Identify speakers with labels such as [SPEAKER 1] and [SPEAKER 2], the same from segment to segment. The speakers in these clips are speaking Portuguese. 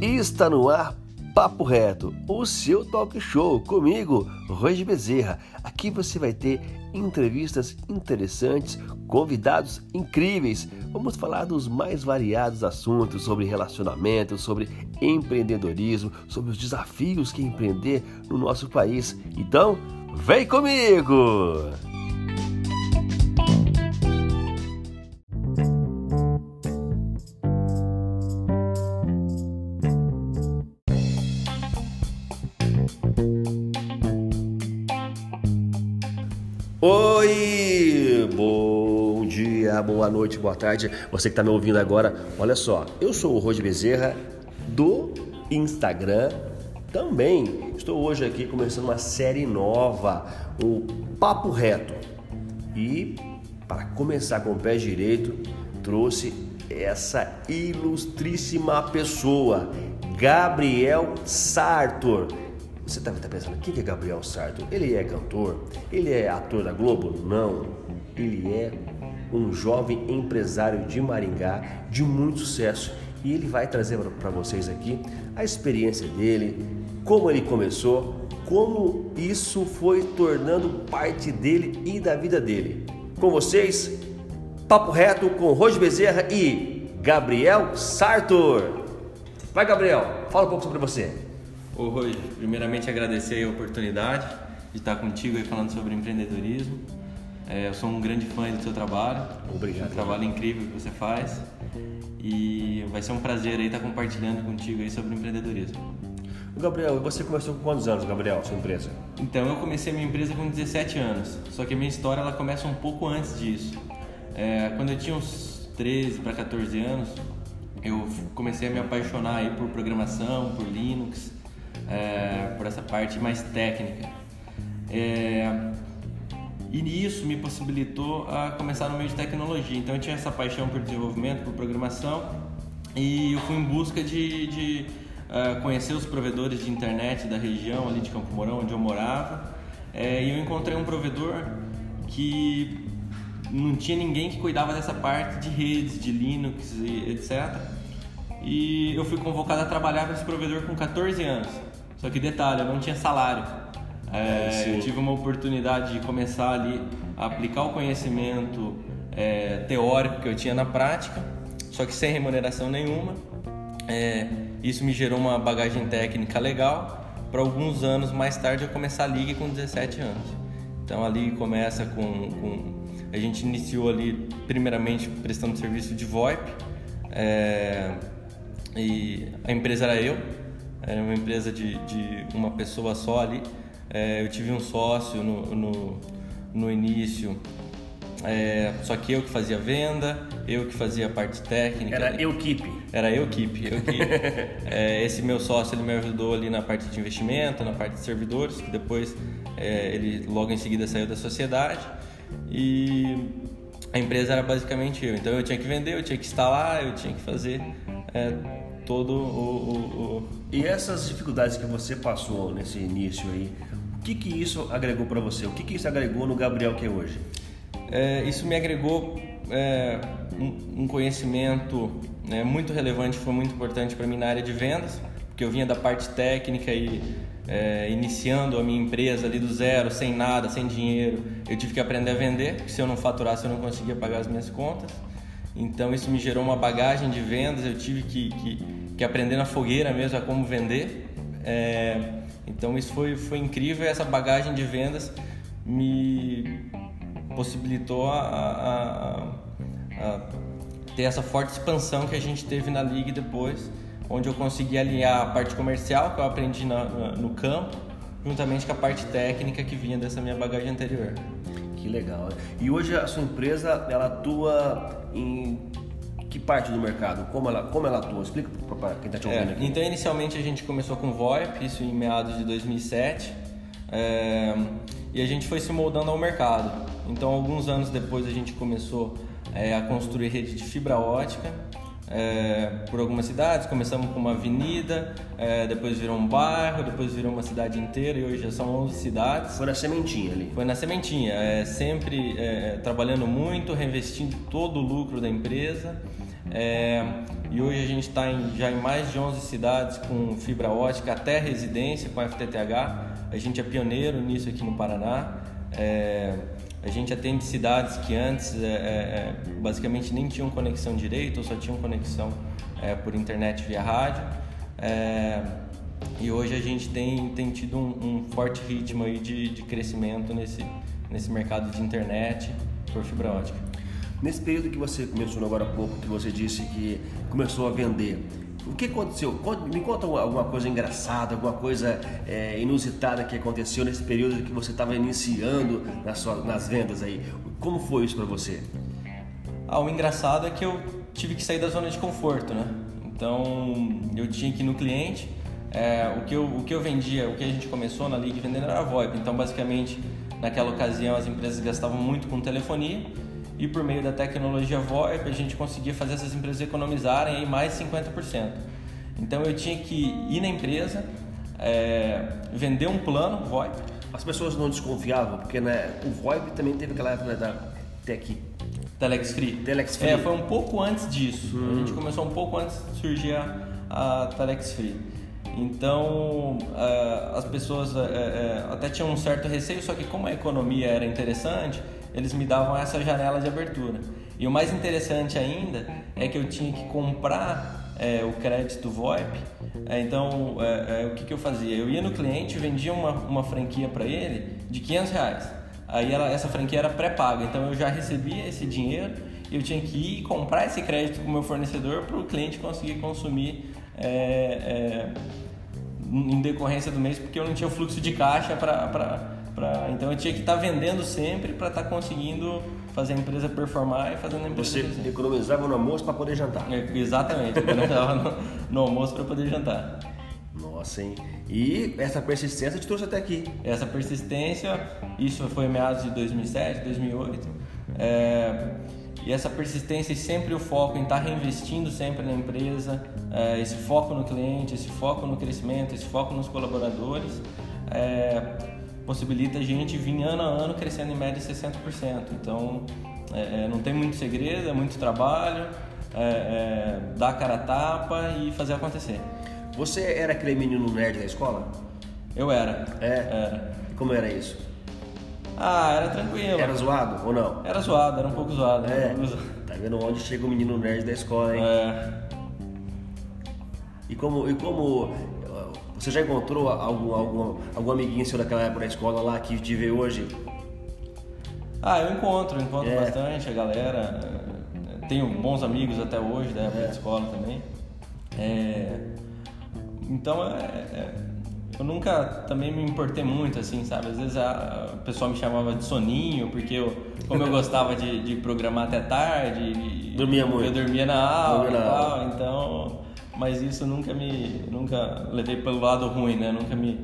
[SPEAKER 1] Está no ar Papo Reto, o seu talk show comigo, Roger Bezerra. Aqui você vai ter entrevistas interessantes, convidados incríveis. Vamos falar dos mais variados assuntos sobre relacionamento, sobre empreendedorismo, sobre os desafios que empreender no nosso país. Então, vem comigo! Dia, boa noite, boa tarde. Você que está me ouvindo agora, olha só, eu sou o Roger Bezerra do Instagram. Também estou hoje aqui começando uma série nova, o Papo Reto. E para começar com o pé direito, trouxe essa ilustríssima pessoa, Gabriel Sartor. Você deve estar pensando, quem é Gabriel Sarto? Ele é cantor? Ele é ator da Globo? Não. Ele é um jovem empresário de Maringá de muito sucesso e ele vai trazer para vocês aqui a experiência dele, como ele começou, como isso foi tornando parte dele e da vida dele. Com vocês, Papo Reto com Roger Bezerra e Gabriel Sartor. Vai, Gabriel, fala um pouco sobre você.
[SPEAKER 2] Ô Roger, primeiramente agradecer a oportunidade de estar contigo aí falando sobre empreendedorismo. É, eu sou um grande fã do seu trabalho.
[SPEAKER 1] Obrigado.
[SPEAKER 2] Um trabalho incrível que você faz. E vai ser um prazer aí estar compartilhando contigo aí sobre empreendedorismo.
[SPEAKER 1] Gabriel, você começou com quantos anos, Gabriel, sua empresa?
[SPEAKER 2] Então, eu comecei minha empresa com 17 anos. Só que a minha história ela começa um pouco antes disso. É, quando eu tinha uns 13 para 14 anos, eu comecei a me apaixonar aí por programação, por Linux é, por essa parte mais técnica. É, e isso me possibilitou a começar no meio de tecnologia. Então eu tinha essa paixão por desenvolvimento, por programação e eu fui em busca de, de uh, conhecer os provedores de internet da região ali de Campo Mourão, onde eu morava. É, e eu encontrei um provedor que não tinha ninguém que cuidava dessa parte de redes, de Linux e etc. E eu fui convocado a trabalhar para esse provedor com 14 anos. Só que detalhe, eu não tinha salário. É, é eu tive uma oportunidade de começar ali a aplicar o conhecimento é, teórico que eu tinha na prática, só que sem remuneração nenhuma. É, isso me gerou uma bagagem técnica legal. Para alguns anos mais tarde eu começar a liga com 17 anos. Então ali começa com, com a gente iniciou ali primeiramente prestando serviço de VoIP é, e a empresa era eu era uma empresa de, de uma pessoa só ali. É, eu tive um sócio no, no, no início, é, só que eu que fazia venda, eu que fazia a parte técnica.
[SPEAKER 1] Era eu equipe.
[SPEAKER 2] Era eu equipe. Eu equipe. é, esse meu sócio ele me ajudou ali na parte de investimento, na parte de servidores, que depois é, ele logo em seguida saiu da sociedade e a empresa era basicamente eu. Então eu tinha que vender, eu tinha que instalar, eu tinha que fazer é, todo o, o, o...
[SPEAKER 1] E essas dificuldades que você passou nesse início aí, que que isso agregou para você? O que que isso agregou no Gabriel que é hoje?
[SPEAKER 2] É, isso me agregou é, um, um, conhecimento né, muito relevante, foi muito importante para mim na área de vendas, porque eu vinha da parte técnica e é, iniciando a minha empresa ali do zero, sem nada, sem dinheiro, eu tive que aprender a vender, porque se eu não faturasse eu não conseguia pagar as minhas contas. Então isso me gerou uma bagagem de vendas, eu tive que, que, que aprender na fogueira mesmo a como vender. É, então isso foi, foi incrível essa bagagem de vendas me possibilitou a, a, a, a, ter essa forte expansão que a gente teve na liga depois, onde eu consegui alinhar a parte comercial que eu aprendi na, no campo, juntamente com a parte técnica que vinha dessa minha bagagem anterior.
[SPEAKER 1] Que legal. E hoje a sua empresa ela atua em que parte do mercado? Como ela, como ela atua? Explica para quem está te ouvindo
[SPEAKER 2] é, aqui. Então, inicialmente a gente começou com VoIP, isso em meados de 2007, é, e a gente foi se moldando ao mercado. Então, alguns anos depois a gente começou é, a construir rede de fibra ótica é, por algumas cidades. Começamos com uma avenida, depois virou um bairro, depois virou uma cidade inteira e hoje já são 11 cidades.
[SPEAKER 1] Foi na sementinha ali?
[SPEAKER 2] Foi na sementinha, é, sempre trabalhando muito, reinvestindo todo o lucro da empresa. É, e hoje a gente está já em mais de 11 cidades com fibra ótica, até residência com FTTH. A gente é pioneiro nisso aqui no Paraná. É, a gente atende cidades que antes é, é, é basicamente nem tinham conexão direito ou só tinham conexão é, por internet via rádio. E hoje a gente tem, tem tido um, um forte ritmo aí de, de crescimento nesse, nesse mercado de internet por fibra ótica.
[SPEAKER 1] Nesse período que você mencionou agora há pouco, que você disse que começou a vender, o que aconteceu? Me conta alguma coisa engraçada, alguma coisa é, inusitada que aconteceu nesse período que você estava iniciando nas, nas vendas aí. Como foi isso para você?
[SPEAKER 2] Ah, o engraçado é que eu tive que sair da zona de conforto, né? Então eu tinha que ir no cliente. É, o, que eu, o que eu vendia, o que a gente começou na Liga vendendo era VoIP. Então basicamente naquela ocasião as empresas gastavam muito com telefonia e por meio da tecnologia VoIP a gente conseguia fazer essas empresas economizarem aí mais 50%. Então eu tinha que ir na empresa, é, vender um plano VoIP.
[SPEAKER 1] As pessoas não desconfiavam, porque né, o VoIP também teve aquela época da Tech
[SPEAKER 2] Telex Free.
[SPEAKER 1] Telex Free.
[SPEAKER 2] É, foi um pouco antes disso. Hum. A gente começou um pouco antes de surgir a, a Telex Free. Então, uh, as pessoas uh, uh, até tinham um certo receio, só que como a economia era interessante, eles me davam essa janela de abertura. E o mais interessante ainda é que eu tinha que comprar é, o crédito VoIP. É, então, é, é, o que, que eu fazia? Eu ia no cliente, vendia uma, uma franquia para ele de 500 reais. Aí ela, essa franquia era pré-paga, então eu já recebia esse dinheiro e eu tinha que ir comprar esse crédito com o meu fornecedor para o cliente conseguir consumir é, é, em decorrência do mês, porque eu não tinha o fluxo de caixa para Pra, então eu tinha que estar tá vendendo sempre para estar tá conseguindo fazer a empresa performar e fazendo a empresa.
[SPEAKER 1] Você economizava no almoço para poder jantar.
[SPEAKER 2] É, exatamente, economizava no, no almoço para poder jantar.
[SPEAKER 1] Nossa, hein? E essa persistência te trouxe até aqui.
[SPEAKER 2] Essa persistência, isso foi meados de 2007, 2008. É, e essa persistência e sempre o foco em estar tá reinvestindo sempre na empresa, é, esse foco no cliente, esse foco no crescimento, esse foco nos colaboradores. É, possibilita a gente vir ano a ano crescendo em média 60%. Então, é, é, não tem muito segredo, é muito trabalho, é, é, dar a cara a tapa e fazer acontecer.
[SPEAKER 1] Você era aquele menino nerd da escola?
[SPEAKER 2] Eu era.
[SPEAKER 1] É? Era. Como era isso?
[SPEAKER 2] Ah, era tranquilo.
[SPEAKER 1] Era zoado ou não?
[SPEAKER 2] Era zoado, era um pouco zoado.
[SPEAKER 1] É. Tá vendo onde chega o menino nerd da escola, hein? É. E como, e como você já encontrou algum, algum, algum amiguinho seu daquela época da escola lá que te vê hoje?
[SPEAKER 2] Ah, eu encontro, encontro é. bastante a galera. Tenho bons amigos até hoje da época é. da escola também. É, então, é, é, eu nunca também me importei muito, assim, sabe? Às vezes a, a pessoa me chamava de soninho, porque eu, como eu gostava de, de programar até tarde.
[SPEAKER 1] Dormia muito.
[SPEAKER 2] Eu dormia na aula dormia na e tal, aula. então mas isso nunca me nunca levei pelo lado ruim né? Nunca me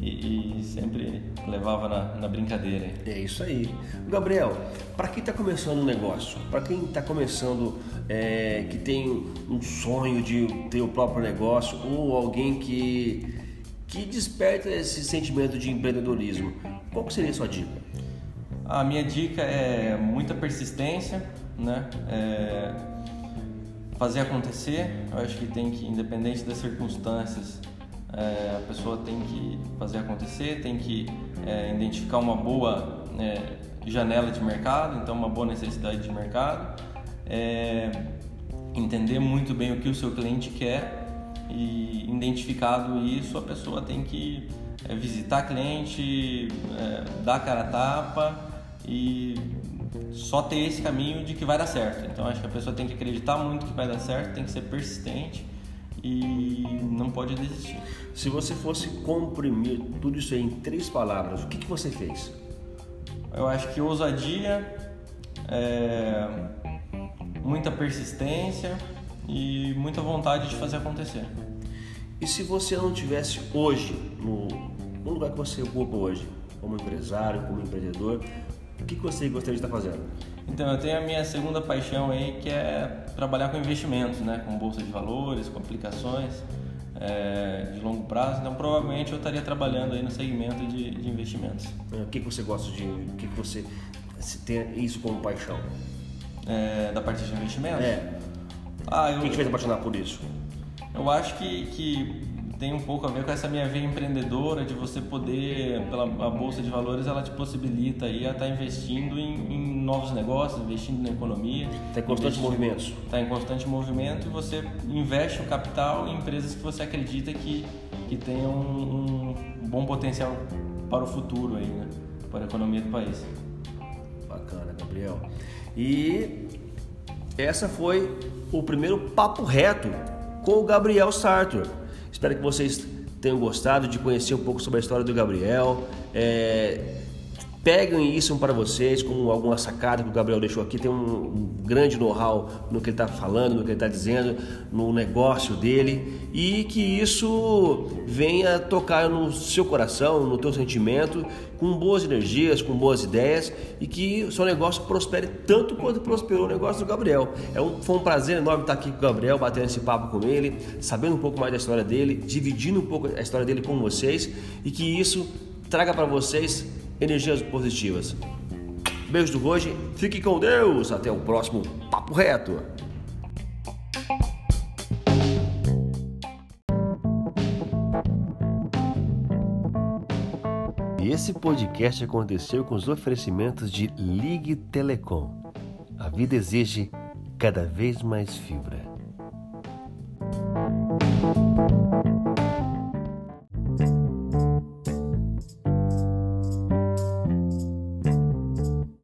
[SPEAKER 2] e, e sempre levava na, na, brincadeira.
[SPEAKER 1] É isso aí. Gabriel para quem está começando um negócio para quem está começando é, que tem um sonho de ter o próprio negócio ou alguém que que desperta esse sentimento de empreendedorismo qual seria a sua dica?
[SPEAKER 2] A minha dica é muita persistência né? É fazer acontecer. Eu acho que tem que, independente das circunstâncias, é, a pessoa tem que fazer acontecer, tem que é, identificar uma boa é, janela de mercado, então uma boa necessidade de mercado, entender muito bem o que o seu cliente quer e identificado isso, a pessoa tem que visitar cliente, dar cara a tapa e só ter esse caminho de que vai dar certo. Então acho que a pessoa tem que acreditar muito que vai dar certo, tem que ser persistente e não pode desistir.
[SPEAKER 1] Se você fosse comprimir tudo isso em três palavras, o que, que você fez?
[SPEAKER 2] Eu acho que ousadia, é, muita persistência e muita vontade de fazer acontecer.
[SPEAKER 1] E se você não tivesse hoje, no, no lugar que você ocupa hoje, como empresário, como empreendedor, o que você gostaria de estar fazendo?
[SPEAKER 2] Então, eu tenho a minha segunda paixão aí, que é trabalhar com investimentos, né? Com bolsa de valores, com aplicações é, de longo prazo. Então, provavelmente eu estaria trabalhando aí no segmento de, de investimentos.
[SPEAKER 1] É, o que, que você gosta de... O que, que você tem isso como paixão?
[SPEAKER 2] É, da parte de investimentos?
[SPEAKER 1] É. Ah, eu, o que te fez apaixonar por isso?
[SPEAKER 2] Eu acho que, que tem um pouco a ver com essa minha veia empreendedora de você poder, pela a bolsa de valores, ela te possibilita aí a estar tá investindo em, em novos negócios, investindo na economia.
[SPEAKER 1] Está em constante movimento.
[SPEAKER 2] Está em constante movimento e você investe o capital em empresas que você acredita que, que tenham um, um bom potencial para o futuro aí, né? Para a economia do país.
[SPEAKER 1] Bacana, Gabriel. E essa foi o primeiro papo reto com o Gabriel Sartor. Espero que vocês tenham gostado de conhecer um pouco sobre a história do Gabriel. É, peguem isso para vocês como alguma sacada que o Gabriel deixou aqui. Tem um, grande know-how no que ele está falando, no que ele está dizendo, no negócio dele e que isso venha tocar no seu coração, no teu sentimento, com boas energias, com boas ideias e que o seu negócio prospere tanto quanto prosperou o negócio do Gabriel. É um, foi um prazer enorme estar aqui com o Gabriel, batendo esse papo com ele, sabendo um pouco mais da história dele, dividindo um pouco a história dele com vocês e que isso traga para vocês energias positivas. Beijo do Roge, fique com Deus, até o próximo Papo Reto. E esse podcast aconteceu com os oferecimentos de Ligue Telecom. A vida exige cada vez mais fibra.